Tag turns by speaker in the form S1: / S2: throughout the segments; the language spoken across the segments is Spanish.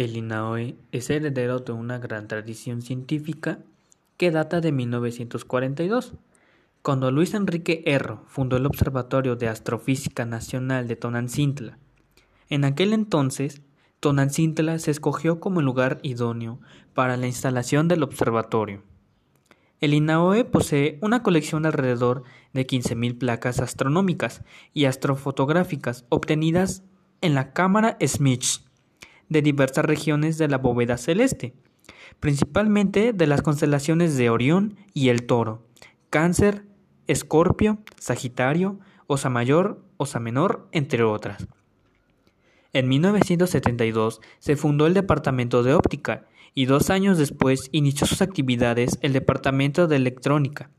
S1: El INAOE es heredero de una gran tradición científica que data de 1942, cuando Luis Enrique Erro fundó el Observatorio de Astrofísica Nacional de Tonancintla. En aquel entonces, Tonancintla se escogió como el lugar idóneo para la instalación del observatorio. El INAOE posee una colección de alrededor de 15.000 placas astronómicas y astrofotográficas obtenidas en la cámara Smith de diversas regiones de la bóveda celeste, principalmente de las constelaciones de Orión y el Toro, Cáncer, Escorpio, Sagitario, Osa Mayor, Osa Menor, entre otras. En 1972 se fundó el Departamento de Óptica y dos años después inició sus actividades el Departamento de Electrónica.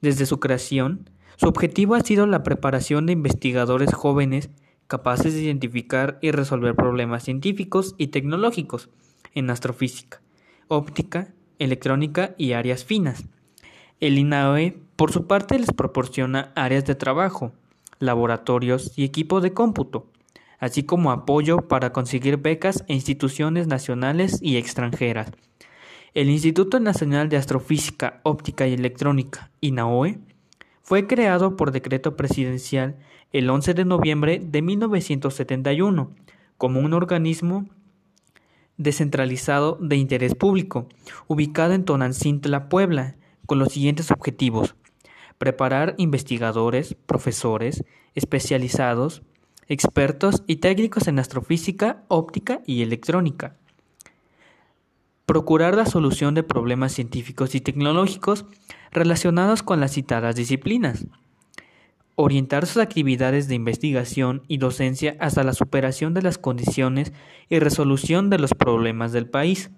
S1: Desde su creación, su objetivo ha sido la preparación de investigadores jóvenes capaces de identificar y resolver problemas científicos y tecnológicos en astrofísica, óptica, electrónica y áreas finas. El INAOE, por su parte, les proporciona áreas de trabajo, laboratorios y equipo de cómputo, así como apoyo para conseguir becas e instituciones nacionales y extranjeras. El Instituto Nacional de Astrofísica, Óptica y Electrónica, INAOE, fue creado por decreto presidencial el 11 de noviembre de 1971 como un organismo descentralizado de interés público, ubicado en Tonancintla, Puebla, con los siguientes objetivos: preparar investigadores, profesores, especializados, expertos y técnicos en astrofísica, óptica y electrónica. Procurar la solución de problemas científicos y tecnológicos relacionados con las citadas disciplinas. Orientar sus actividades de investigación y docencia hasta la superación de las condiciones y resolución de los problemas del país.